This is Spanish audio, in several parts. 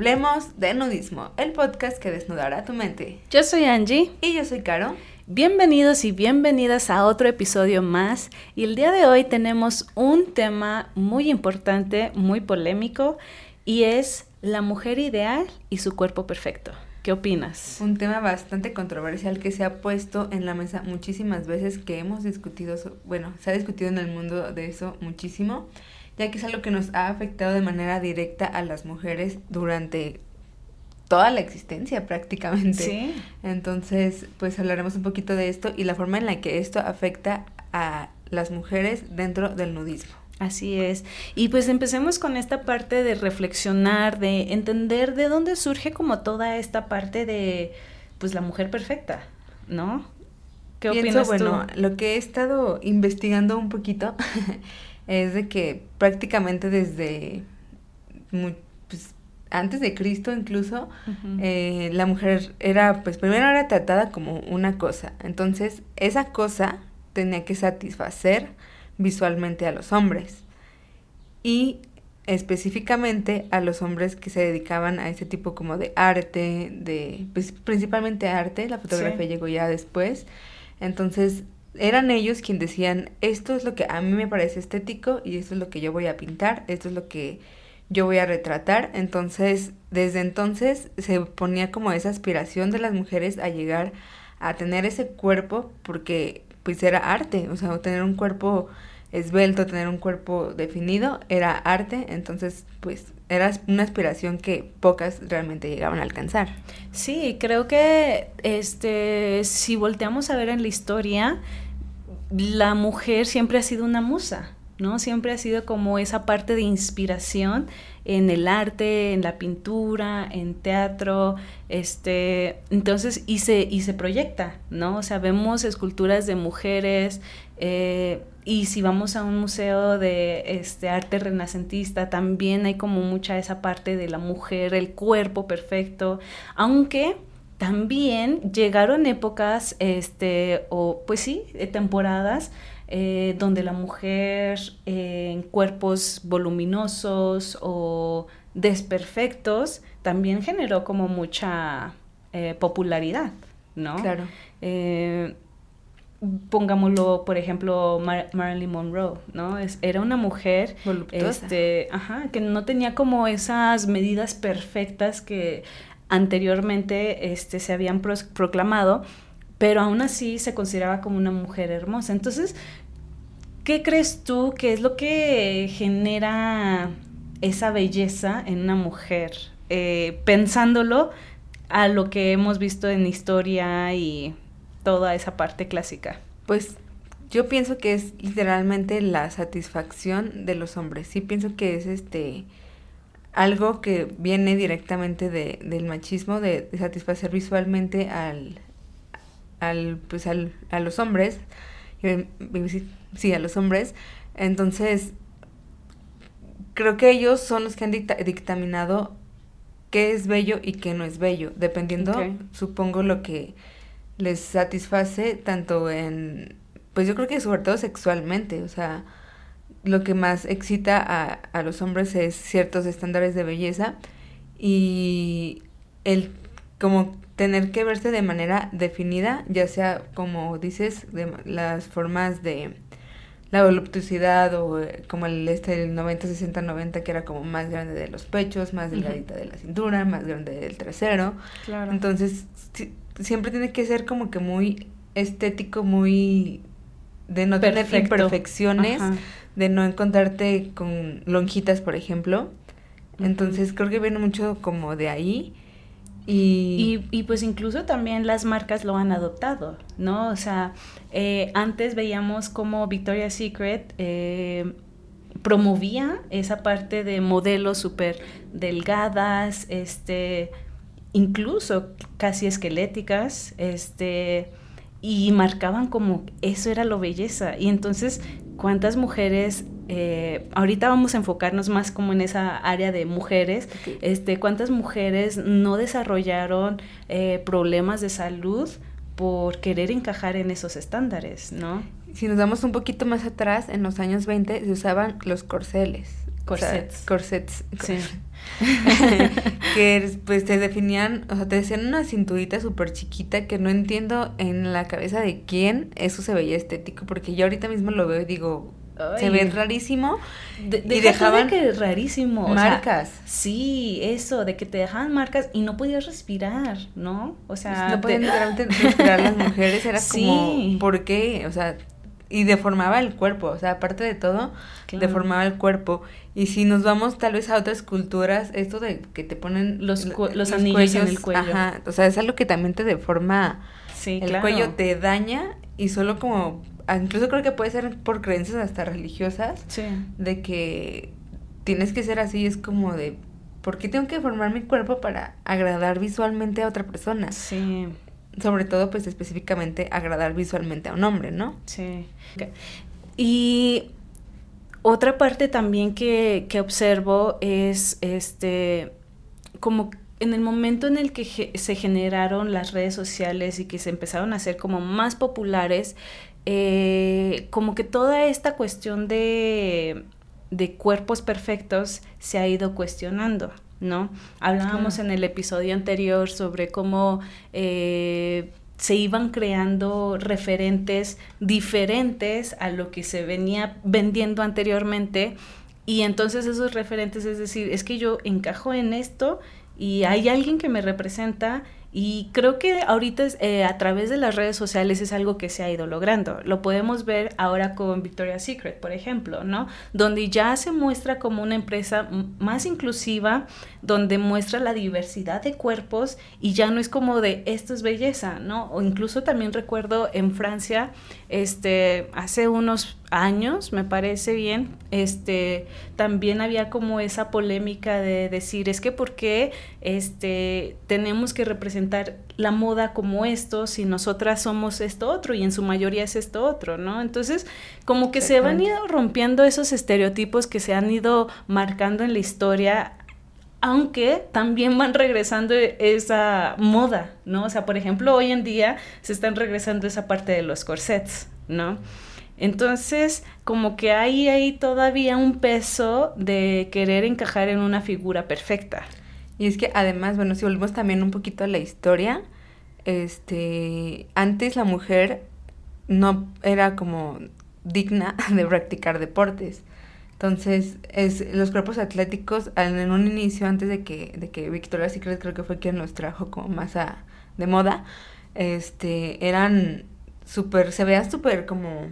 Hablemos de nudismo, el podcast que desnudará tu mente. Yo soy Angie. Y yo soy Caro. Bienvenidos y bienvenidas a otro episodio más. Y el día de hoy tenemos un tema muy importante, muy polémico, y es la mujer ideal y su cuerpo perfecto. ¿Qué opinas? Un tema bastante controversial que se ha puesto en la mesa muchísimas veces, que hemos discutido, bueno, se ha discutido en el mundo de eso muchísimo ya que es algo que nos ha afectado de manera directa a las mujeres durante toda la existencia prácticamente. Sí. Entonces, pues hablaremos un poquito de esto y la forma en la que esto afecta a las mujeres dentro del nudismo. Así es. Y pues empecemos con esta parte de reflexionar, de entender de dónde surge como toda esta parte de pues la mujer perfecta, ¿no? ¿Qué opinas bueno, lo que he estado investigando un poquito es de que prácticamente desde pues, antes de Cristo incluso, eh, la mujer era, pues primero era tratada como una cosa. Entonces, esa cosa tenía que satisfacer visualmente a los hombres. Y específicamente a los hombres que se dedicaban a ese tipo como de arte, de pues, principalmente arte, la fotografía llegó ya después. Entonces, eran ellos quienes decían, esto es lo que a mí me parece estético y esto es lo que yo voy a pintar, esto es lo que yo voy a retratar. Entonces, desde entonces se ponía como esa aspiración de las mujeres a llegar a tener ese cuerpo porque pues era arte, o sea, tener un cuerpo esbelto, tener un cuerpo definido era arte, entonces pues era una aspiración que pocas realmente llegaban a alcanzar. Sí, creo que este si volteamos a ver en la historia, la mujer siempre ha sido una musa, ¿no? Siempre ha sido como esa parte de inspiración en el arte, en la pintura, en teatro, este, entonces, y se, y se proyecta, ¿no? O sea, vemos esculturas de mujeres, eh, y si vamos a un museo de este arte renacentista, también hay como mucha esa parte de la mujer, el cuerpo perfecto, aunque también llegaron épocas, este, o pues sí, eh, temporadas eh, donde la mujer eh, en cuerpos voluminosos o desperfectos también generó como mucha popularidad, ¿no? Claro pongámoslo, por ejemplo, Marilyn Monroe, ¿no? Es, era una mujer este, ajá, que no tenía como esas medidas perfectas que anteriormente este, se habían proclamado, pero aún así se consideraba como una mujer hermosa. Entonces, ¿qué crees tú que es lo que genera esa belleza en una mujer? Eh, pensándolo a lo que hemos visto en historia y toda esa parte clásica? Pues yo pienso que es literalmente la satisfacción de los hombres. Sí pienso que es este algo que viene directamente de, del machismo, de, satisfacer visualmente al, al, pues al, a los hombres, sí, a los hombres. Entonces, creo que ellos son los que han dictaminado qué es bello y qué no es bello, dependiendo, supongo, lo que les satisface tanto en, pues yo creo que sobre todo sexualmente, o sea, lo que más excita a, a los hombres es ciertos estándares de belleza y el como tener que verse de manera definida, ya sea como dices, de las formas de la voluptuosidad o eh, como el este el 90 60 90 que era como más grande de los pechos, más delgadita de la cintura, más grande del trasero. Claro. Entonces, siempre tiene que ser como que muy estético, muy de no tener imperfecciones, de no encontrarte con lonjitas, por ejemplo. Entonces creo que viene mucho como de ahí. Y... y, pues incluso también las marcas lo han adoptado, ¿no? O sea, eh, antes veíamos como Victoria's Secret eh, promovía esa parte de modelos súper delgadas, este, incluso casi esqueléticas, este, y marcaban como eso era lo belleza. Y entonces, ¿cuántas mujeres, eh, ahorita vamos a enfocarnos más como en esa área de mujeres, este, cuántas mujeres no desarrollaron eh, problemas de salud por querer encajar en esos estándares, ¿no? Si nos damos un poquito más atrás, en los años 20 se usaban los corceles Corsets. corsets. Sí. que pues te definían, o sea, te decían una cinturita súper chiquita que no entiendo en la cabeza de quién eso se veía estético, porque yo ahorita mismo lo veo y digo, se ve rarísimo. y dejaban que rarísimo. Marcas. sí, eso, de que te dejaban marcas y no podías respirar, ¿no? O sea, no podían respirar las mujeres, era como, ¿por qué? O sea, y deformaba el cuerpo, o sea, aparte de todo, deformaba el cuerpo. Y si nos vamos tal vez a otras culturas, esto de que te ponen los, los, anillos en el cuello. Ajá, o sea, es algo que también te deforma sí, el cuello, te daña y solo como, ah, incluso creo que puede ser por creencias hasta religiosas, sí. de que tienes que ser así, es como de, ¿por qué tengo que deformar mi cuerpo para agradar visualmente a otra persona? Sí sobre todo pues específicamente agradar visualmente a un hombre, ¿no? Sí. Y otra parte también que, que observo es este como en el momento en el que se generaron las redes sociales y que se empezaron a hacer como más populares, eh, como que toda esta cuestión de, de cuerpos perfectos se ha ido cuestionando. ¿No? Hablábamos en el episodio anterior sobre cómo eh, se iban creando referentes diferentes a lo que se venía vendiendo anteriormente y entonces esos referentes, es decir, es que yo encajo en esto y hay alguien que me representa y creo que ahorita eh, a través de las redes sociales es algo que se ha ido logrando. Lo podemos ver ahora con Victoria's Secret, por ejemplo, ¿no? Donde ya se muestra como una empresa más inclusiva, donde muestra la diversidad de cuerpos y ya no es como de esto es belleza, ¿no? O incluso también recuerdo en Francia, este, hace unos años, me parece bien, este, también había como esa polémica de decir, es que por qué este, tenemos que representar la moda como esto si nosotras somos esto otro y en su mayoría es esto otro, ¿no? Entonces, como que se van ido rompiendo esos estereotipos que se han ido marcando en la historia aunque también van regresando esa moda, ¿no? O sea, por ejemplo, hoy en día se están regresando esa parte de los corsets, ¿no? Entonces, como que hay ahí todavía un peso de querer encajar en una figura perfecta. Y es que además, bueno, si volvemos también un poquito a la historia, este, antes la mujer no era como digna de practicar deportes. Entonces, es, los cuerpos atléticos, en un inicio, antes de que, de que Victoria's Secret creo que fue quien los trajo como más a, de moda, este, eran súper, se veía súper como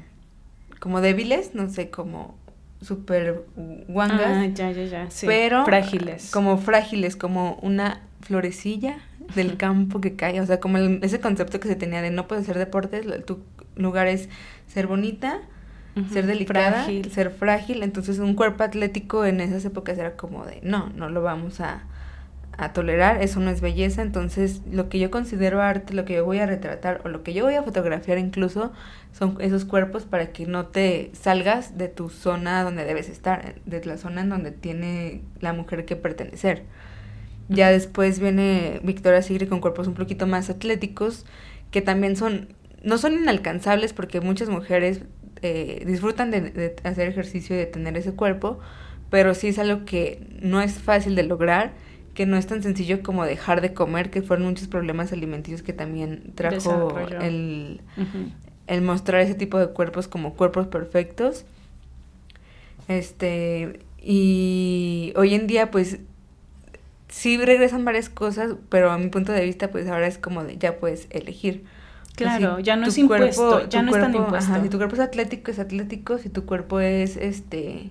como débiles, no sé, como súper guangas. Ah, ya, ya, ya, sí. Pero frágiles. Como frágiles, como una florecilla del campo que cae, o sea, como ese concepto que se tenía de no puedes hacer deportes, tu lugar es ser bonita, ser delicada, ser frágil, entonces un cuerpo atlético en esas épocas era como de no, no lo vamos a, a tolerar, eso no es belleza, entonces lo que yo considero arte, lo que yo voy a retratar o lo que yo voy a fotografiar incluso son esos cuerpos para que no te salgas de tu zona donde debes estar, de la zona en donde tiene la mujer que pertenecer. Ya después viene Victoria Sigre con cuerpos un poquito más atléticos, que también son, no son inalcanzables porque muchas mujeres eh, disfrutan de, de hacer ejercicio y de tener ese cuerpo, pero sí es algo que no es fácil de lograr que no es tan sencillo como dejar de comer, que fueron muchos problemas alimenticios que también trajo el, el mostrar ese tipo de cuerpos como cuerpos perfectos. Este, y hoy en día, pues, sí regresan varias cosas, pero a mi punto de vista, pues ahora es como de, ya puedes elegir. Claro, ya no es impuesto, ya no es tan impuesto. si tu cuerpo es atlético, es atlético, si tu cuerpo es, este,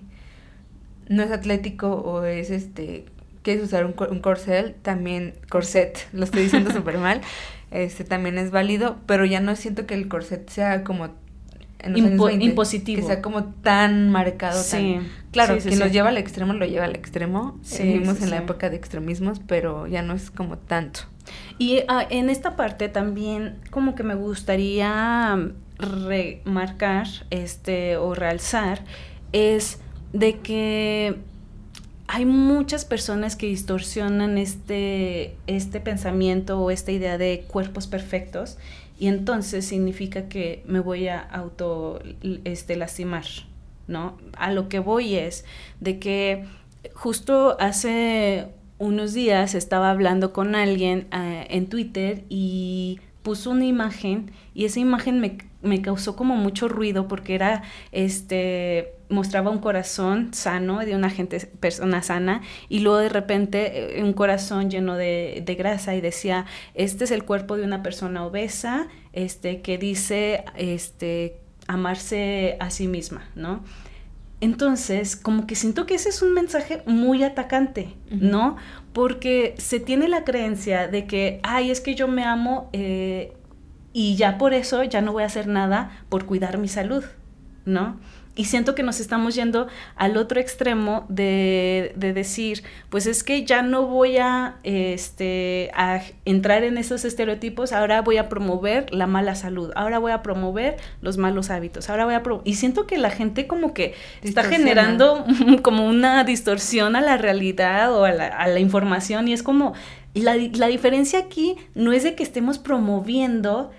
no es atlético o es, este, quieres usar un, un corset, también, corset, lo estoy diciendo súper mal, este también es válido, pero ya no siento que el corset sea como impositivo. Que sea como tan marcado. Sí. claro, que quien lo lleva al extremo lo lleva al extremo. Vivimos en la época de extremismos, pero ya no es como tanto. Y ah, en esta parte también como que me gustaría remarcar este o realzar es de que hay muchas personas que distorsionan este, este pensamiento o esta idea de cuerpos perfectos y entonces significa que me voy a auto este, lastimar, ¿no? A lo que voy es de que justo hace unos días estaba hablando con alguien eh, en Twitter y puso una imagen y esa imagen me, me, causó como mucho ruido porque era, este, mostraba un corazón sano de una gente, persona sana y luego de repente eh, un corazón lleno de, de, grasa y decía, este es el cuerpo de una persona obesa, este, que dice, este, amarse a sí misma, ¿no? Entonces, como que siento que ese es un mensaje muy atacante, ¿no? Porque se tiene la creencia de que, ay, es que yo me amo eh, y ya por eso ya no voy a hacer nada por cuidar mi salud, ¿no? Y siento que nos estamos yendo al otro extremo de, de, decir, pues es que ya no voy a, este, a entrar en esos estereotipos, ahora voy a promover la mala salud, ahora voy a promover los malos hábitos, ahora voy a... y siento que la gente como que está generando como una distorsión a la realidad o a la, a la información y es como, la, la diferencia aquí no es de que estemos promoviendo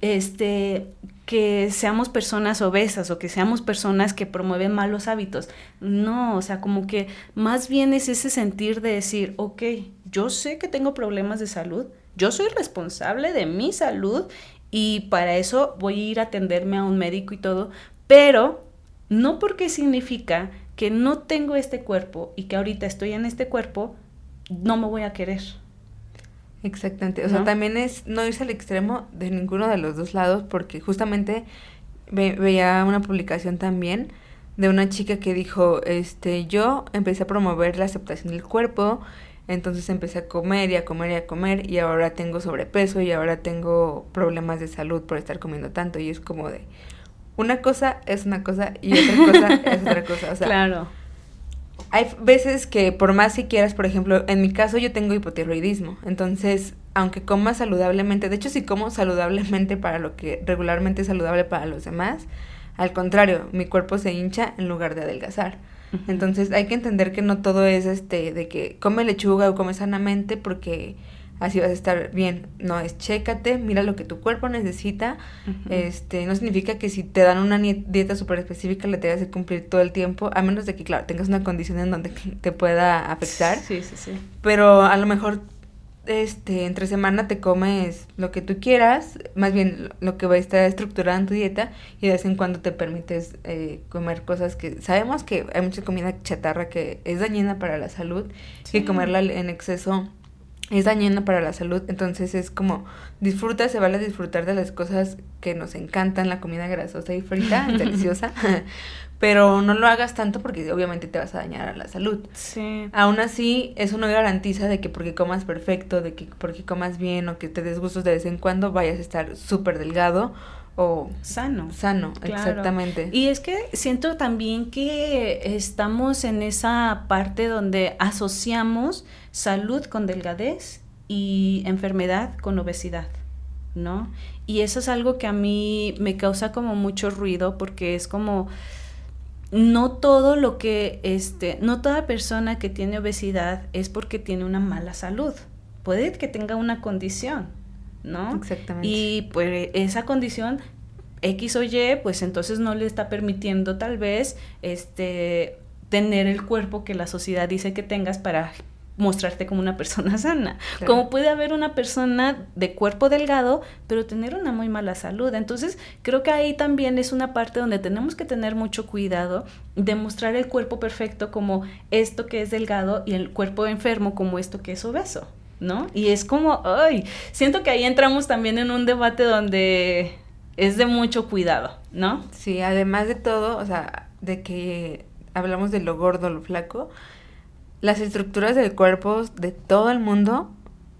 este que seamos personas obesas o que seamos personas que promueven malos hábitos. No, o sea, como que más bien es ese sentir de decir, ok, yo sé que tengo problemas de salud, yo soy responsable de mi salud y para eso voy a ir a atenderme a un médico y todo, pero no porque significa que no tengo este cuerpo y que ahorita estoy en este cuerpo, no me voy a querer. Exactamente, o sea, también es no irse al extremo de ninguno de los dos lados, porque justamente veía una publicación también de una chica que dijo, este, yo empecé a promover la aceptación del cuerpo, entonces empecé a comer y a comer y a comer y ahora tengo sobrepeso y ahora tengo problemas de salud por estar comiendo tanto y es como de una cosa es una cosa y otra cosa es otra cosa, o sea, claro hay veces que por más si quieras, por ejemplo, en mi caso yo tengo hipotiroidismo, entonces aunque coma saludablemente, de hecho si como saludablemente para lo que regularmente es saludable para los demás, al contrario, mi cuerpo se hincha en lugar de adelgazar. Entonces hay que entender que no todo es este de que come lechuga o come sanamente porque así vas a estar bien. No, es chécate, mira lo que tu cuerpo necesita. Este, no significa que si te dan una dieta súper específica le tengas que cumplir todo el tiempo, a menos de que, claro, tengas una condición en donde te pueda afectar. Sí, sí, sí. Pero a lo mejor este, entre semana te comes lo que tú quieras, más bien lo que va a estar estructurado en tu dieta y de vez en cuando te permites eh, comer cosas que sabemos que hay mucha comida chatarra que es dañina para la salud y comerla en exceso es dañina para la salud, entonces es como disfruta, se vale disfrutar de las cosas que nos encantan, la comida grasosa y frita, deliciosa, pero no lo hagas tanto porque obviamente te vas a dañar a la salud. Sí. Aún así, eso no garantiza de que porque comas perfecto, de que porque comas bien o que te des gustos de vez en cuando vayas a estar súper delgado o sano. Sano, exactamente. Y es que siento también que estamos en esa parte donde asociamos salud con delgadez y enfermedad con obesidad, ¿no? Y eso es algo que a mí me causa como mucho ruido porque es como no todo lo que este, no toda persona que tiene obesidad es porque tiene una mala salud. Puede que tenga una condición, ¿no? Exactamente. Y pues esa condición X o Y, pues entonces no le está permitiendo tal vez este tener el cuerpo que la sociedad dice que tengas para mostrarte como una persona sana. Como puede haber una persona de cuerpo delgado, pero tener una muy mala salud. Entonces, creo que ahí también es una parte donde tenemos que tener mucho cuidado de mostrar el cuerpo perfecto como esto que es delgado y el cuerpo enfermo como esto que es obeso. ¿no? Y es como, ay, siento que ahí entramos también en un debate donde es de mucho cuidado, ¿no? Sí, además de todo, o sea, de que hablamos de lo gordo, lo flaco, las estructuras del cuerpo de todo el mundo,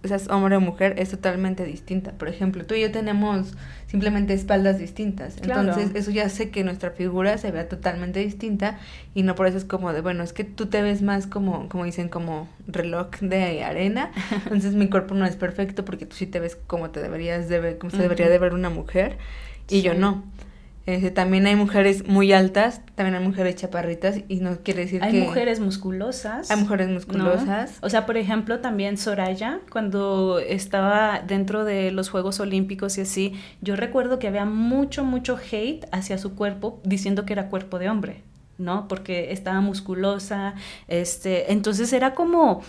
seas hombre o mujer, es totalmente distinta. Por ejemplo, tú y yo tenemos simplemente espaldas distintas. Entonces, eso ya sé que nuestra figura se vea totalmente distinta y no por eso es como de, bueno, es que tú te ves más como, como dicen, como reloj de arena. Entonces, mi cuerpo no es perfecto porque tú sí te ves como te deberías de ver, como se debería de ver una mujer y yo no. Este, también hay mujeres muy altas, también hay mujeres chaparritas y no quiere decir que... Hay mujeres musculosas. Hay mujeres musculosas. O sea, por ejemplo, también Soraya, cuando estaba dentro de los Juegos Olímpicos y así, yo recuerdo que había mucho, mucho hate hacia su cuerpo diciendo que era cuerpo de hombre. ¿no? Porque estaba musculosa, este, entonces era como,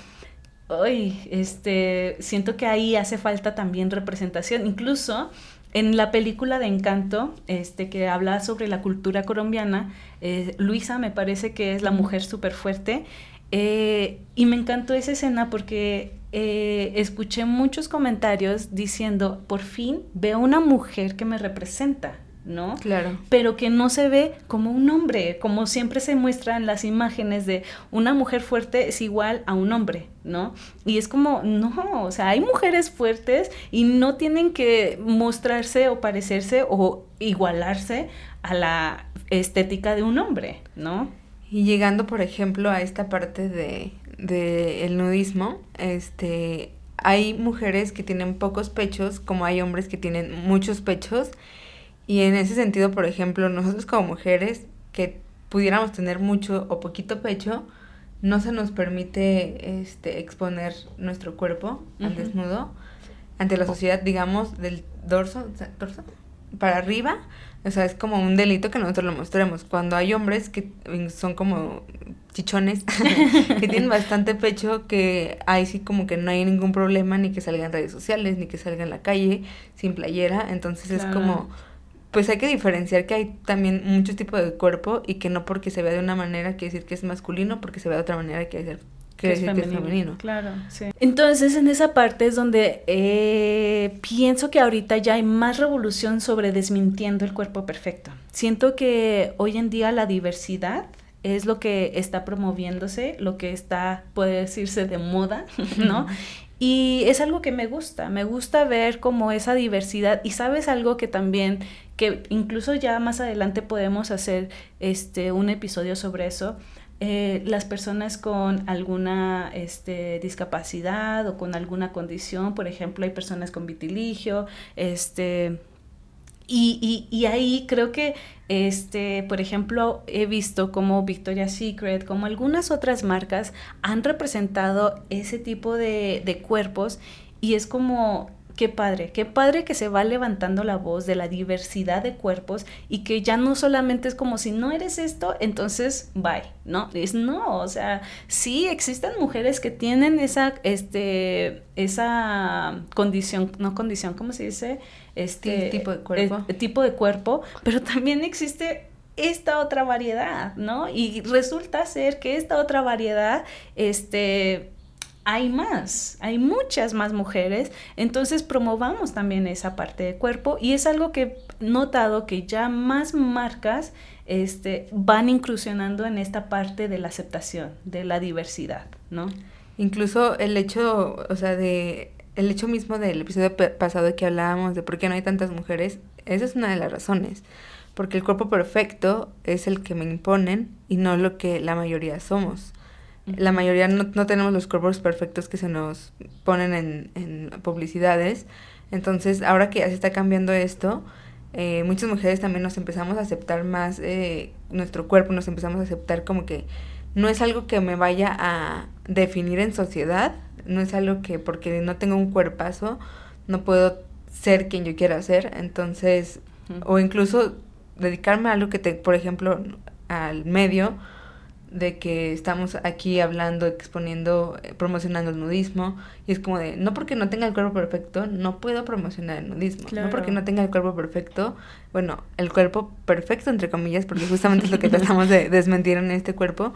ay, este, siento que ahí hace falta también representación, incluso en la película de Encanto, este, que habla sobre la cultura colombiana, eh, Luisa me parece que es la mujer súper fuerte, eh, y me encantó esa escena porque eh, escuché muchos comentarios diciendo, por fin veo una mujer que me representa, ¿no? Claro. Pero que no se ve como un hombre, como siempre se muestran las imágenes de una mujer fuerte es igual a un hombre, ¿no? Y es como, no, o sea, hay mujeres fuertes y no tienen que mostrarse o parecerse o igualarse a la estética de un hombre, ¿no? Y llegando, por ejemplo, a esta parte de, de el nudismo, este, hay mujeres que tienen pocos pechos, como hay hombres que tienen muchos pechos, y en ese sentido, por ejemplo, nosotros como mujeres que pudiéramos tener mucho o poquito pecho, no se nos permite este, exponer nuestro cuerpo al desnudo ante la sociedad, digamos, del dorso, dorso para arriba, o sea, es como un delito que nosotros lo mostremos. Cuando hay hombres que son como chichones, que tienen bastante pecho, que ahí sí como que no hay ningún problema, ni que salgan en redes sociales, ni que salgan en la calle sin playera. Entonces es como pues hay que diferenciar que hay también muchos tipos de cuerpo y que no porque se vea de una manera quiere decir que es masculino, porque se vea de otra manera quiere decir que, es, femenino. Claro, sí. Entonces, en esa parte es donde eh, pienso que ahorita ya hay más revolución sobre desmintiendo el cuerpo perfecto. Siento que hoy en día la diversidad es lo que está promoviéndose, lo que está, puede decirse, de moda, ¿no? Y es algo que me gusta, me gusta ver como esa diversidad. Y sabes algo que también, que incluso ya más adelante podemos hacer este, un episodio sobre eso, eh, las personas con alguna este, discapacidad o con alguna condición, por ejemplo, hay personas con vitiligio, este, y, y, y, ahí creo que, este, por ejemplo, he visto como Victoria's Secret, como algunas otras marcas han representado ese tipo de, de cuerpos y es como Qué padre, qué padre que se va levantando la voz de la diversidad de cuerpos y que ya no solamente es como si no eres esto, entonces bye, ¿no? Es no, o sea, sí existen mujeres que tienen esa, este, esa condición, no condición, ¿cómo se dice? Este tipo de cuerpo. Tipo de cuerpo, pero también existe esta otra variedad, ¿no? Y resulta ser que esta otra variedad, este, hay más, hay muchas más mujeres, entonces promovamos también esa parte de cuerpo y es algo que he notado que ya más marcas este, van incursionando en esta parte de la aceptación, de la diversidad, ¿no? Incluso el hecho, o sea, de el hecho mismo del episodio pasado que hablábamos de por qué no hay tantas mujeres, esa es una de las razones, porque el cuerpo perfecto es el que me imponen y no lo que la mayoría somos la mayoría no, no, tenemos los cuerpos perfectos que se nos ponen en, en publicidades. Entonces, ahora que ya se está cambiando esto, eh, muchas mujeres también nos empezamos a aceptar más eh, nuestro cuerpo, nos empezamos a aceptar como que no es algo que me vaya a definir en sociedad, no es algo que porque no tengo un cuerpazo no puedo ser quien yo quiera ser, entonces, o incluso dedicarme a algo que te, por ejemplo, al medio, de que estamos aquí hablando, exponiendo, eh, promocionando el nudismo, y es como de, no porque no tenga el cuerpo perfecto, no puedo promocionar el nudismo, no porque no tenga el cuerpo perfecto, bueno, el cuerpo perfecto entre comillas, porque justamente es lo que tratamos de desmentir en este cuerpo,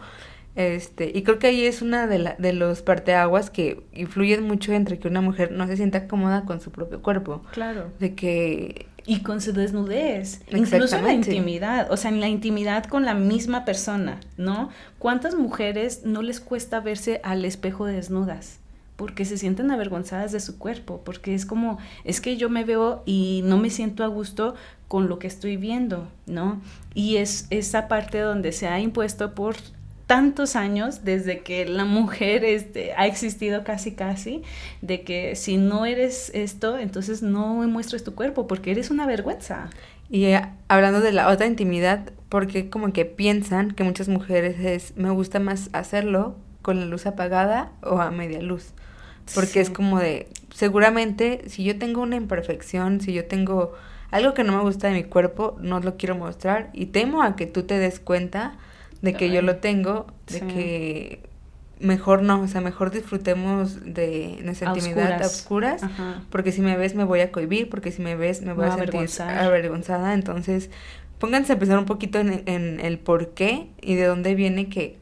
este, y creo que ahí es una de, la, de los parteaguas que influyen mucho entre que una mujer no se sienta cómoda con su propio cuerpo. Claro. De que y con su desnudez, incluso en la intimidad, o sea, en la intimidad con la misma persona, ¿no? ¿Cuántas mujeres no les cuesta verse al espejo desnudas? Porque se sienten avergonzadas de su cuerpo, porque es como, es que yo me veo y no me siento a gusto con lo que estoy viendo, ¿no? Y es esa parte donde se ha impuesto por tantos años desde que la mujer este, ha existido casi casi, de que si no eres esto, entonces no muestres tu cuerpo porque eres una vergüenza. Y eh, hablando de la otra intimidad, porque como que piensan que muchas mujeres es, me gusta más hacerlo con la luz apagada o a media luz. Porque es como de, seguramente si yo tengo una imperfección, si yo tengo algo que no me gusta de mi cuerpo, no lo quiero mostrar y temo a que tú te des cuenta de que yo lo tengo, de que mejor no, o sea, mejor disfrutemos de nuestra intimidad a oscuras, porque si me ves me voy a cohibir, porque si me ves me voy a, sentir avergonzada, entonces pónganse a pensar un poquito en, en, el por qué y de dónde viene que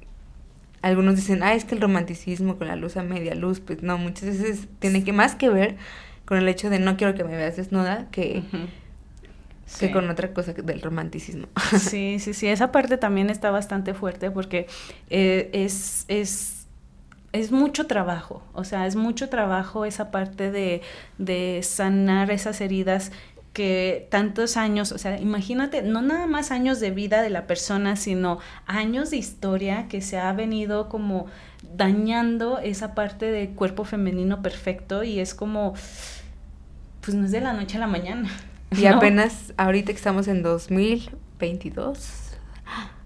algunos dicen, ah, es que el romanticismo con la luz a media luz, pues no, muchas veces tiene que más que ver con el hecho de no quiero que me veas desnuda que... que con otra cosa del romanticismo. Sí, sí, sí, esa parte también está bastante fuerte porque eh, es, es es mucho trabajo, o sea, es mucho trabajo esa parte de, de sanar esas heridas que tantos años, o sea, imagínate, no nada más años de vida de la persona, sino años de historia que se ha venido como dañando esa parte de cuerpo femenino perfecto y es como, pues no es de la noche a la mañana. Y apenas ahorita que estamos en 2022,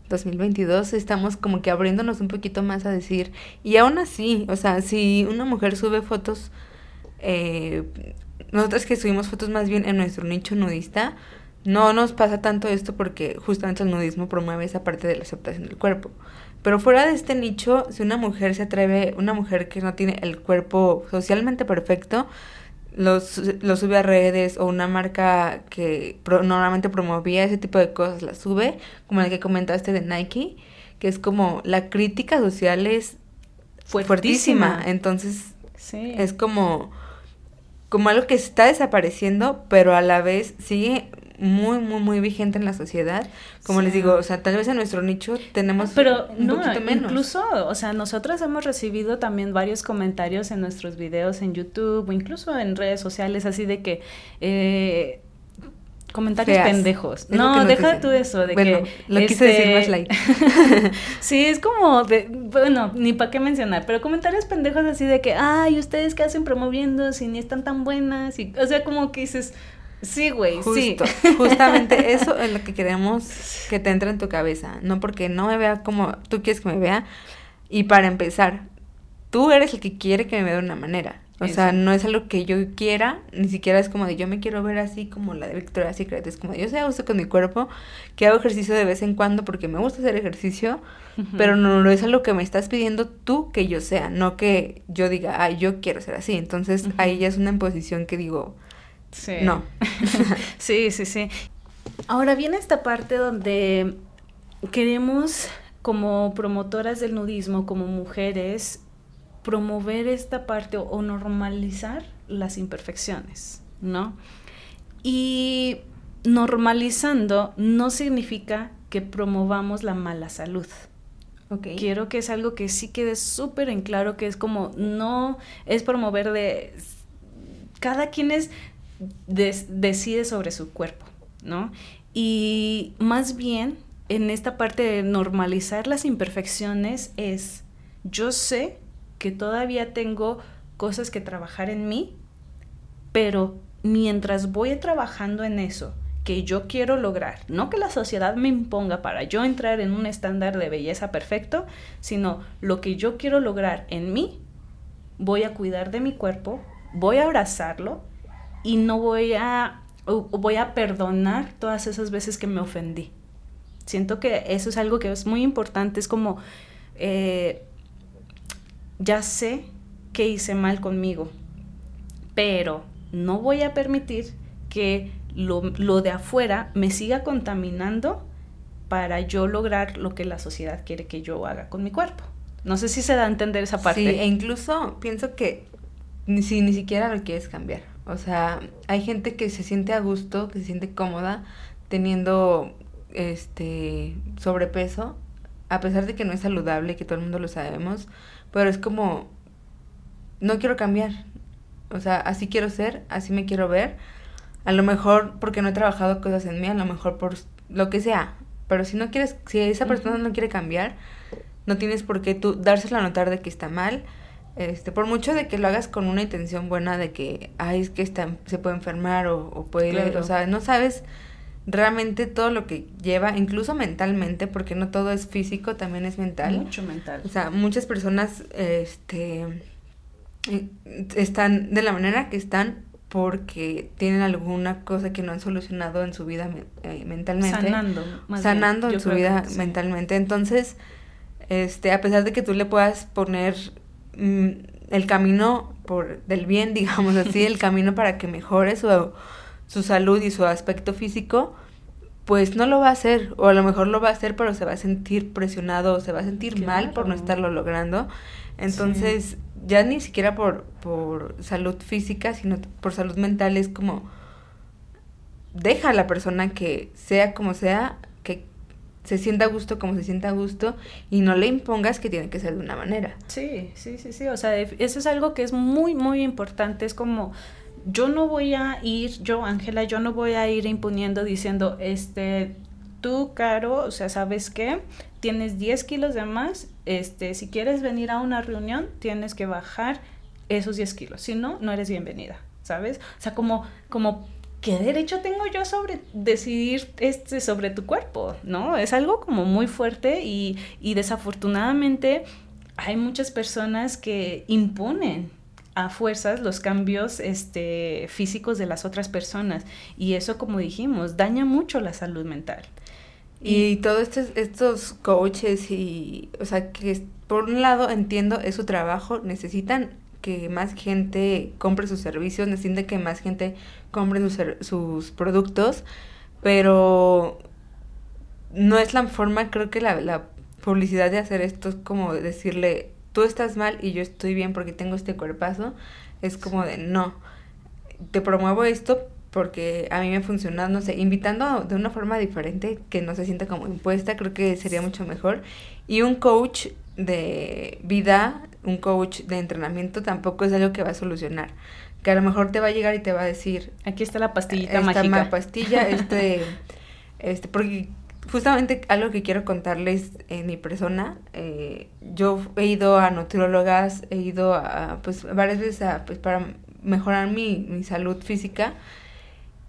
2022 estamos como que abriéndonos un poquito más a decir, y aún así, o sea, si una mujer sube fotos, eh, nosotras que subimos fotos más bien en nuestro nicho nudista, no nos pasa tanto esto porque justamente el nudismo promueve esa parte de la aceptación del cuerpo. Pero fuera de este nicho, si una mujer se atreve, una mujer que no tiene el cuerpo socialmente perfecto, los, los sube a redes o una marca que normalmente promovía ese tipo de cosas la sube, como la que comentaste de Nike, que es como la crítica social es fuertísima. Entonces, es como, como algo que está desapareciendo, pero a la vez sigue muy, muy, muy vigente en la sociedad. Como les digo, o sea, tal vez en nuestro nicho tenemos Pero un no, poquito menos. Incluso, o sea, nosotros hemos recibido también varios comentarios en nuestros videos en YouTube o incluso en redes sociales, así de que... Eh, comentarios pendejos. no, deja tú eso de bueno, lo quise decir más light. sí, es como de, bueno, ni para qué mencionar, pero comentarios pendejos así de que, ay, ustedes qué hacen promoviendo si ni están tan buenas y o sea, como que dices, Sí, güey, sí. Justamente eso es lo que queremos que te entre en tu cabeza. No porque no me vea como tú quieres que me vea. Y para empezar, tú eres el que quiere que me vea de una manera. O sea, no es algo que yo quiera, ni siquiera es como de yo me quiero ver así como la de Victoria's Secret. Es como yo sé gusto con mi cuerpo, que hago ejercicio de vez en cuando porque me gusta hacer ejercicio, pero no, no, es algo que me estás pidiendo tú que yo sea, no que yo diga, ay, yo quiero ser así. Entonces ahí ya es una imposición que digo, Sí. No. sí, sí, sí. Ahora viene esta parte donde queremos, como promotoras del nudismo, como mujeres, promover esta parte o, normalizar las imperfecciones, ¿no? Y normalizando no significa que promovamos la mala salud. Okay. Quiero que es algo que sí quede súper en claro, que es como no es promover de... Cada quien es decide sobre su cuerpo, ¿no? Y más bien, en esta parte de normalizar las imperfecciones es, yo sé que todavía tengo cosas que trabajar en mí, pero mientras voy trabajando en eso que yo quiero lograr, no que la sociedad me imponga para yo entrar en un estándar de belleza perfecto, sino lo que yo quiero lograr en mí, voy a cuidar de mi cuerpo, voy a abrazarlo y no voy a, voy a perdonar todas esas veces que me ofendí. Siento que eso es algo que es muy importante, es como, eh, ya sé que hice mal conmigo, pero no voy a permitir que lo, lo, de afuera me siga contaminando para yo lograr lo que la sociedad quiere que yo haga con mi cuerpo. No sé si se da a entender esa parte. Sí, e incluso pienso que si ni siquiera lo quieres cambiar. O sea, hay gente que se siente a gusto, que se siente cómoda teniendo este sobrepeso, a pesar de que no es saludable, que todo el mundo lo sabemos, pero es como no quiero cambiar. O sea, así quiero ser, así me quiero ver. A lo mejor porque no he trabajado cosas en mí, a lo mejor por lo que sea. Pero si no quieres, si esa persona no quiere cambiar, no tienes por qué tú dársela a notar de que está mal este, por mucho de que lo hagas con una intención buena de que, ay, es que está, se puede enfermar o, puede, o sea, no sabes realmente todo lo que lleva, incluso mentalmente, porque no todo es físico, también es mental. Mucho mental. O sea, muchas personas, este, están de la manera que están porque tienen alguna cosa que no han solucionado en su vida eh, mentalmente. Sanando. sanando en su vida mentalmente. Entonces, este, a pesar de que tú le puedas poner el camino por del bien, digamos así, el camino para que mejore su, su salud y su aspecto físico, pues no lo va a hacer, o a lo mejor lo va a hacer, pero se va a sentir presionado, o se va a sentir mal por no estarlo logrando. Entonces, ya ni siquiera por, por salud física, sino por salud mental, es como, deja a la persona que sea como sea, se sienta a gusto como se sienta a gusto y no le impongas que tiene que ser de una manera. Sí, sí, sí, sí, o sea, eso es algo que es muy, muy importante, es como yo no voy a ir, yo, Ángela, yo no voy a ir imponiendo diciendo, este, tú, Caro, o sea, ¿sabes qué? Tienes 10 kilos de más, este, si quieres venir a una reunión, tienes que bajar esos 10 kilos, si no, no eres bienvenida, ¿sabes? O sea, como, como, ¿qué derecho tengo yo sobre decidir este, sobre tu cuerpo? ¿No? Es algo como muy fuerte y, y desafortunadamente hay muchas personas que imponen a fuerzas los cambios este, físicos de las otras personas. Y eso, como dijimos, daña mucho la salud mental. Y, todos estos, estos coaches y, o sea, que por un lado entiendo, es su trabajo, necesitan que más gente compre sus servicios, necesitan que más gente compre sus, productos, pero no es la forma, creo que la, la publicidad de hacer esto es como decirle, tú estás mal y yo estoy bien porque tengo este cuerpazo, es como de no, te promuevo esto porque a mí me ha funcionado, no sé, invitando de una forma diferente que no se sienta como impuesta, creo que sería mucho mejor. Y un coach de vida, un coach de entrenamiento tampoco es algo que va a solucionar. Que a lo mejor te va a llegar y te va a decir, aquí está la pastillita mágica. Esta pastilla, este, este, porque justamente algo que quiero contarles en mi persona, eh, yo he ido a nutriólogas, he ido a, pues, varias veces a, pues, para mejorar mi, mi salud física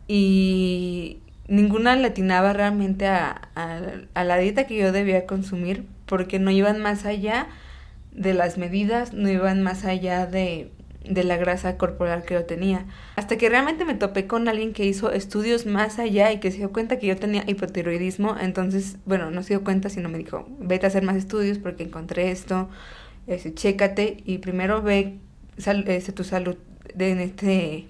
y ninguna latinaba realmente a, a, la dieta que yo debía consumir porque no iban más allá de las medidas, no iban más allá de, de la grasa corporal que yo tenía. Hasta que realmente me topé con alguien que hizo estudios más allá y que se dio cuenta que yo tenía hipotiroidismo. Entonces, bueno, no se dio cuenta, sino me dijo, vete a hacer más estudios porque encontré esto, este, chécate y primero ve este, tu salud de, en este,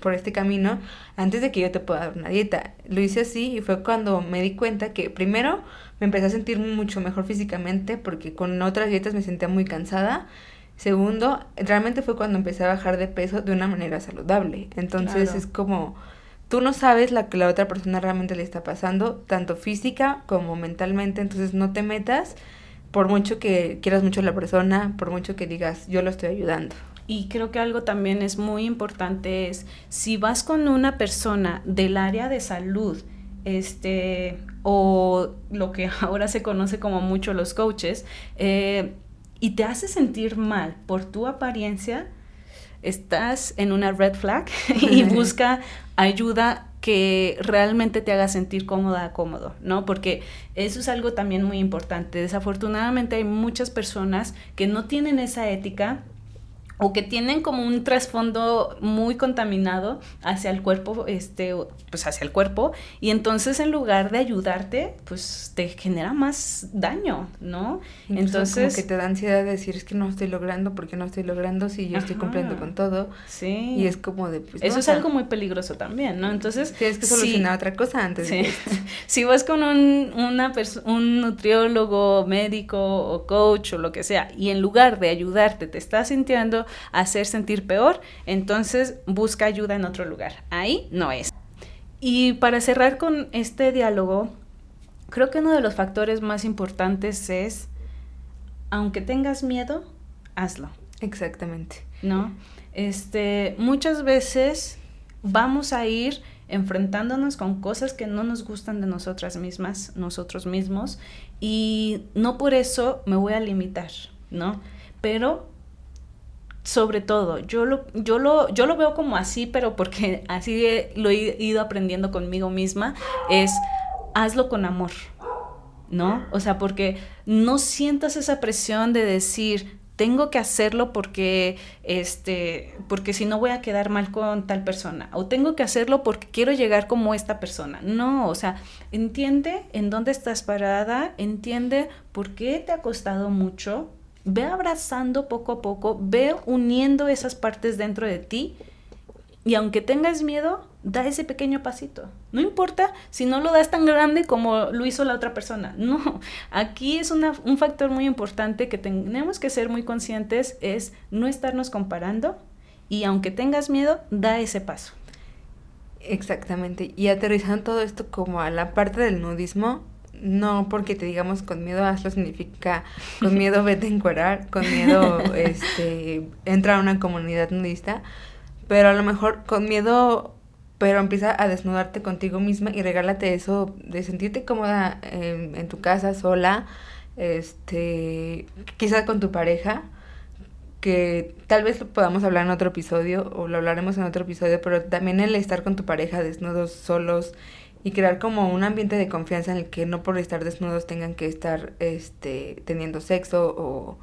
por este camino antes de que yo te pueda dar una dieta. Lo hice así y fue cuando me di cuenta que primero me empecé a sentir mucho mejor físicamente porque con otras dietas me sentía muy cansada Segundo, realmente fue cuando empecé a bajar de peso de una manera saludable. Entonces es como, tú no sabes la que la otra persona realmente le está pasando, tanto física como mentalmente, entonces no te metas por mucho que quieras mucho a la persona, por mucho que digas, yo lo estoy ayudando. Y creo que algo también es muy importante es, si vas con una persona del área de salud, este, o lo que ahora se conoce como mucho los coaches, eh, y te hace sentir mal por tu apariencia, estás en una red flag y busca ayuda que realmente te haga sentir cómoda, cómodo, ¿no? Porque eso es algo también muy importante. Desafortunadamente hay muchas personas que no tienen esa ética o que tienen como un trasfondo muy contaminado hacia el cuerpo, este, pues hacia el cuerpo, y entonces en lugar de ayudarte, pues te genera más daño, ¿no? entonces como que te da ansiedad de decir es que no estoy logrando, porque no estoy logrando si yo estoy cumpliendo con todo. Sí. Y es como de pues, Eso es algo muy peligroso también, ¿no? Entonces tienes que solucionar otra cosa antes. Sí. si vas con un una un nutriólogo, médico o coach o lo que sea y en lugar de ayudarte te estás sintiendo hacer sentir peor, entonces busca ayuda en otro lugar. Ahí no es. Y para cerrar con este diálogo, creo que uno de los factores más importantes es, aunque tengas miedo, hazlo. Exactamente. ¿No? Este, muchas veces vamos a ir enfrentándonos con cosas que no nos gustan de nosotras mismas, nosotros mismos, y no por eso me voy a limitar, ¿no? Pero sobre todo, yo lo, yo lo, yo lo veo como así, pero porque así lo he ido aprendiendo conmigo misma, es hazlo con amor, ¿no? O sea, porque no sientas esa presión de decir, tengo que hacerlo porque este porque si no voy a quedar mal con tal persona o tengo que hacerlo porque quiero llegar como esta persona. No, o sea, entiende en dónde estás parada, entiende por qué te ha costado mucho, ve abrazando poco a poco, ve uniendo esas partes dentro de ti y aunque tengas miedo, da ese pequeño pasito. No importa si no lo das tan grande como lo hizo la otra persona. No, aquí es un factor muy importante que tenemos que ser muy conscientes, es no estarnos comparando y aunque tengas miedo, da ese paso. Exactamente. Y aterrizando todo esto como a la parte del nudismo, no porque te digamos con miedo hazlo significa con miedo vete a encuerar, con miedo este entra a una comunidad nudista, pero a lo mejor con miedo pero empieza a desnudarte contigo misma y regálate eso de sentirte cómoda en, tu casa sola, este, quizás con tu pareja, que tal vez lo podamos hablar en otro episodio o lo hablaremos en otro episodio, pero también el estar con tu pareja desnudos, solos y crear como un ambiente de confianza en el que no por estar desnudos tengan que estar este, teniendo sexo o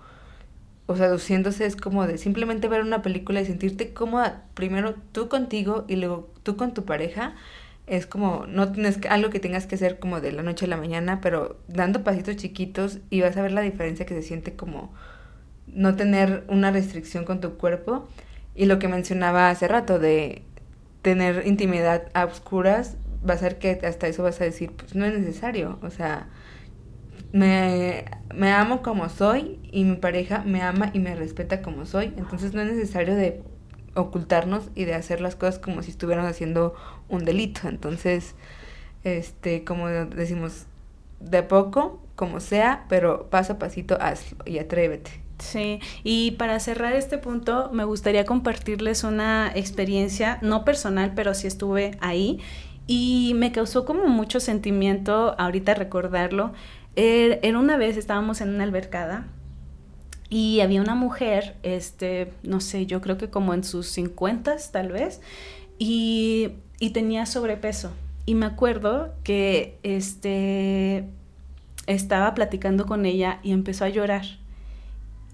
o seduciéndose es como de simplemente ver una película y sentirte cómoda primero tú contigo y luego tú con tu pareja es como no tienes algo que tengas que hacer como de la noche a la mañana pero dando pasitos chiquitos y vas a ver la diferencia que se siente como no tener una restricción con tu cuerpo. Y lo que mencionaba hace rato de tener intimidad a oscuras va a ser que hasta eso vas a decir pues no es necesario o sea me, me amo como soy y mi pareja me ama y me respeta como soy. Entonces no es necesario de ocultarnos y de hacer las cosas como si estuviéramos haciendo un delito. Entonces, este, como decimos, de poco, como sea, pero paso a pasito hazlo y atrévete. Sí, y para cerrar este punto, me gustaría compartirles una experiencia, no personal, pero sí estuve ahí y me causó como mucho sentimiento ahorita recordarlo. Er, era una vez, estábamos en una albercada y había una mujer, este, no sé, yo creo que como en sus 50 tal vez, y, y tenía sobrepeso. Y me acuerdo que este, estaba platicando con ella y empezó a llorar.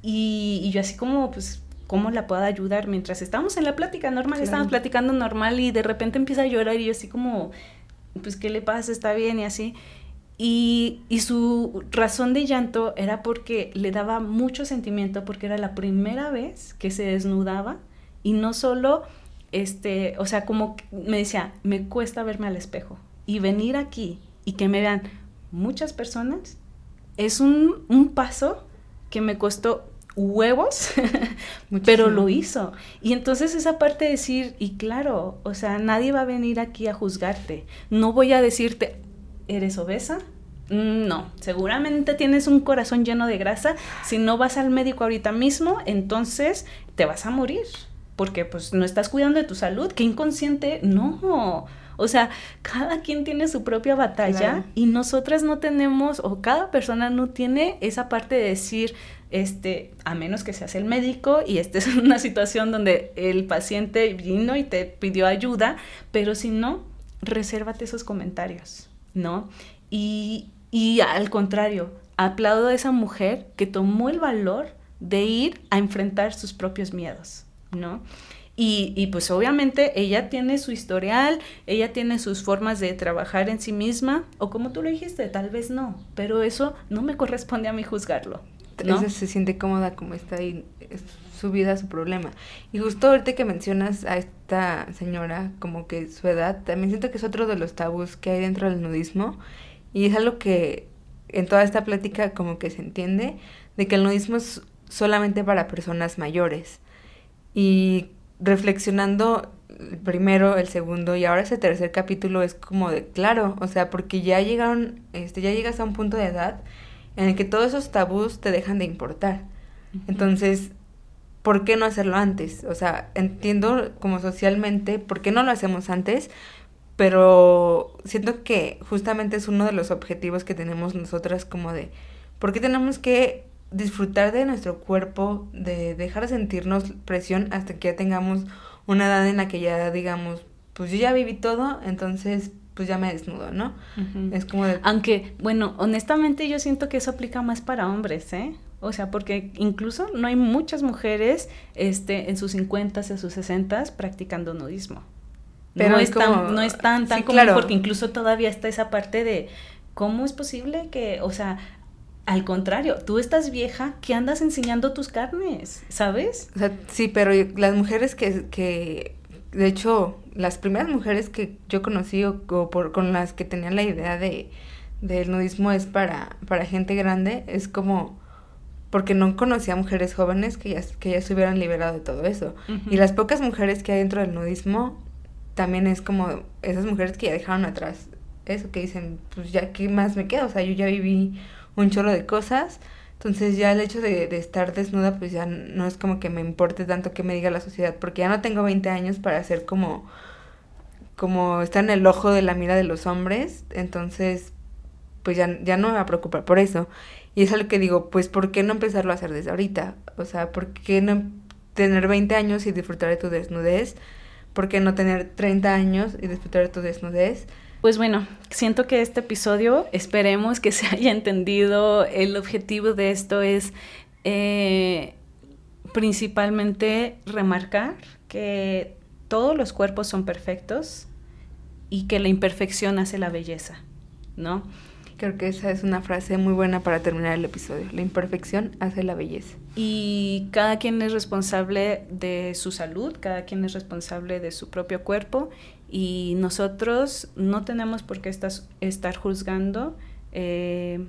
Y, y yo así como, pues, ¿cómo la puedo ayudar? Mientras estábamos en la plática normal, estábamos platicando normal y de repente empieza a llorar y yo así como, pues, ¿qué le pasa? ¿Está bien? Y así. Y, y, su razón de llanto era porque le daba mucho sentimiento, porque era la primera vez que se desnudaba y no solo, este, o sea, como me decía, me cuesta verme al espejo y venir aquí y que me vean muchas personas es un, un paso que me costó huevos, pero lo hizo. Y entonces esa parte de decir, y claro, o sea, nadie va a venir aquí a juzgarte. No voy a decirte, ¿Eres obesa? Mm, no, seguramente tienes un corazón lleno de grasa. Si no vas al médico ahorita mismo, entonces te vas a morir. Porque pues no estás cuidando de tu salud. Qué inconsciente. No. O sea, cada quien tiene su propia batalla y nosotras no tenemos, o cada persona no tiene esa parte de decir, este, a menos que seas el médico y estés en una situación donde el paciente vino y te pidió ayuda, pero si no, resérvate esos comentarios. ¿no? Y, al contrario, aplaudo a esa mujer que tomó el valor de ir a enfrentar sus propios miedos, ¿no? Y, y, pues obviamente ella tiene su historial, ella tiene sus formas de trabajar en sí misma, o como tú lo dijiste, tal vez no, pero eso no me corresponde a mí juzgarlo. ¿No? se siente cómoda como está ahí, su vida, su problema. Y justo ahorita que mencionas a esta señora, como que su edad, también siento que es otro de los tabús que hay dentro del nudismo. Y es algo que en toda esta plática como que se entiende, de que el nudismo es solamente para personas mayores. Y reflexionando el primero, el segundo y ahora ese tercer capítulo es como de claro, o sea, porque ya llegaron, este, ya llegas a un punto de edad en el que todos esos tabús te dejan de importar. Entonces, ¿por qué no hacerlo antes? O sea, entiendo como socialmente, ¿por qué no lo hacemos antes? Pero siento que justamente es uno de los objetivos que tenemos nosotras como de, ¿por qué tenemos que disfrutar de nuestro cuerpo, de dejar de sentirnos presión hasta que ya tengamos una edad en la que ya digamos, pues yo ya viví todo, entonces pues ya me desnudo, ¿no? Es como de... Aunque, bueno, honestamente yo siento que eso aplica más para hombres, ¿eh? O sea, porque incluso no hay muchas mujeres este, en sus 50 en sus 60 practicando nudismo. Pero no, es tan, no es tan, tan común porque incluso todavía está esa parte de cómo es posible que, o sea, al contrario, tú estás vieja, ¿qué andas enseñando tus carnes? ¿Sabes? O sea, sí, pero las mujeres que, que de hecho, las primeras mujeres que yo conocí o, por, con las que tenían la idea de del nudismo es para, para gente grande, es como porque no conocía mujeres jóvenes que ya, que ya se hubieran liberado de todo eso. Y las pocas mujeres que hay dentro del nudismo también es como esas mujeres que ya dejaron atrás eso, que dicen, pues ya, ¿qué más me queda? O sea, yo ya viví un chorro de cosas, entonces ya el hecho de, estar desnuda, pues ya no es como que me importe tanto que me diga la sociedad, porque ya no tengo 20 años para ser como, como estar en el ojo de la mira de los hombres, entonces pues ya, ya no me va a preocupar por eso. Y es algo que digo, pues ¿por qué no empezarlo a hacer desde ahorita? O sea, ¿por qué no tener 20 años y disfrutar de tu desnudez? ¿Por qué no tener 30 años y disfrutar de tu desnudez? Pues bueno, siento que este episodio, esperemos que se haya entendido, el objetivo de esto es eh, principalmente remarcar que todos los cuerpos son perfectos y que la imperfección hace la belleza, ¿no? Creo que esa es una frase muy buena para terminar el episodio. La imperfección hace la belleza. Y cada quien es responsable de su salud, cada quien es responsable de su propio cuerpo y nosotros no tenemos por qué estar juzgando eh,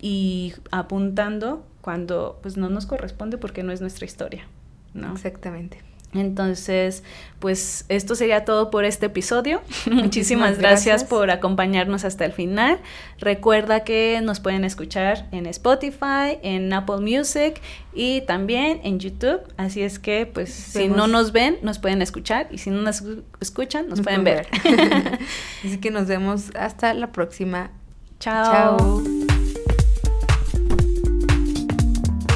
y apuntando cuando pues no nos corresponde porque no es nuestra historia, ¿no? Exactamente. Entonces, pues esto sería todo por este episodio. Muchísimas gracias. por acompañarnos hasta el final. Recuerda que nos pueden escuchar en Spotify, en Apple Music y también en YouTube. Así es que, pues, si no nos ven, nos pueden escuchar y si no nos escuchan, nos, pueden ver. Así que nos vemos hasta la próxima. Chao. Chao.